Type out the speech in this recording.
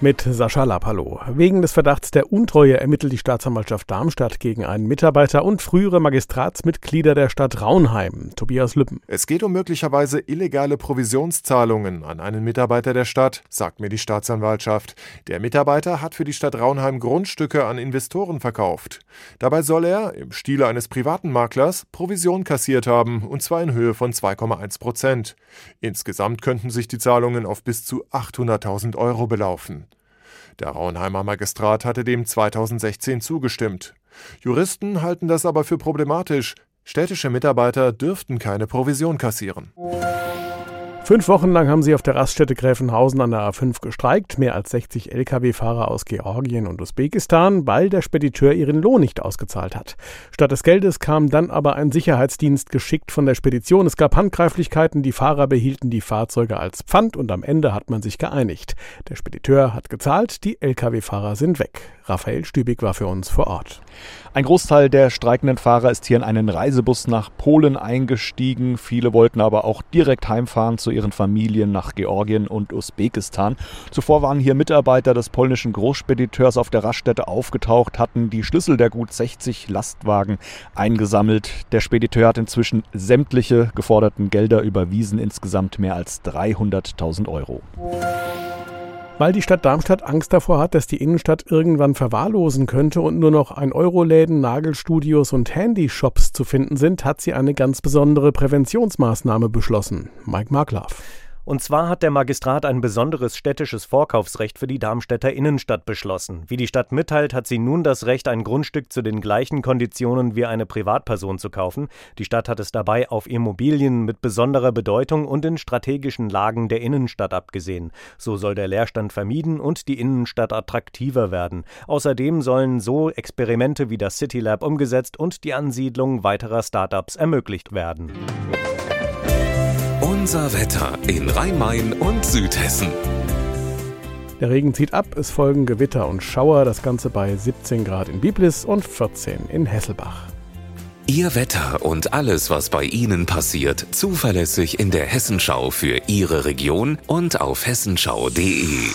mit Sascha Lapallo. Wegen des Verdachts der Untreue ermittelt die Staatsanwaltschaft Darmstadt gegen einen Mitarbeiter und frühere Magistratsmitglieder der Stadt Raunheim, Tobias Lüppen. Es geht um möglicherweise illegale Provisionszahlungen an einen Mitarbeiter der Stadt, sagt mir die Staatsanwaltschaft. Der Mitarbeiter hat für die Stadt Raunheim Grundstücke an Investoren verkauft. Dabei soll er, im Stile eines privaten Maklers, Provision kassiert haben, und zwar in Höhe von 2,1 Prozent. Insgesamt könnten sich die Zahlungen auf bis zu 800.000 Euro belaufen. Der Rauenheimer Magistrat hatte dem 2016 zugestimmt. Juristen halten das aber für problematisch. Städtische Mitarbeiter dürften keine Provision kassieren. Fünf Wochen lang haben sie auf der Raststätte Gräfenhausen an der A5 gestreikt, mehr als 60 Lkw-Fahrer aus Georgien und Usbekistan, weil der Spediteur ihren Lohn nicht ausgezahlt hat. Statt des Geldes kam dann aber ein Sicherheitsdienst geschickt von der Spedition. Es gab Handgreiflichkeiten, die Fahrer behielten die Fahrzeuge als Pfand und am Ende hat man sich geeinigt. Der Spediteur hat gezahlt, die Lkw-Fahrer sind weg. Raphael Stübig war für uns vor Ort. Ein Großteil der streikenden Fahrer ist hier in einen Reisebus nach Polen eingestiegen. Viele wollten aber auch direkt heimfahren zu ihren Familien nach Georgien und Usbekistan. Zuvor waren hier Mitarbeiter des polnischen Großspediteurs auf der Raststätte aufgetaucht, hatten die Schlüssel der gut 60 Lastwagen eingesammelt. Der Spediteur hat inzwischen sämtliche geforderten Gelder überwiesen, insgesamt mehr als 300.000 Euro. Weil die Stadt Darmstadt Angst davor hat, dass die Innenstadt irgendwann verwahrlosen könnte und nur noch ein Euro-Läden, Nagelstudios und Handyshops zu finden sind, hat sie eine ganz besondere Präventionsmaßnahme beschlossen. Mike Marklaff. Und zwar hat der Magistrat ein besonderes städtisches Vorkaufsrecht für die Darmstädter Innenstadt beschlossen. Wie die Stadt mitteilt, hat sie nun das Recht, ein Grundstück zu den gleichen Konditionen wie eine Privatperson zu kaufen. Die Stadt hat es dabei auf Immobilien mit besonderer Bedeutung und in strategischen Lagen der Innenstadt abgesehen. So soll der Leerstand vermieden und die Innenstadt attraktiver werden. Außerdem sollen so Experimente wie das City Lab umgesetzt und die Ansiedlung weiterer Startups ermöglicht werden. Unser Wetter in Rhein-Main und Südhessen. Der Regen zieht ab, es folgen Gewitter und Schauer, das Ganze bei 17 Grad in Biblis und 14 in Hesselbach. Ihr Wetter und alles, was bei Ihnen passiert, zuverlässig in der Hessenschau für Ihre Region und auf hessenschau.de.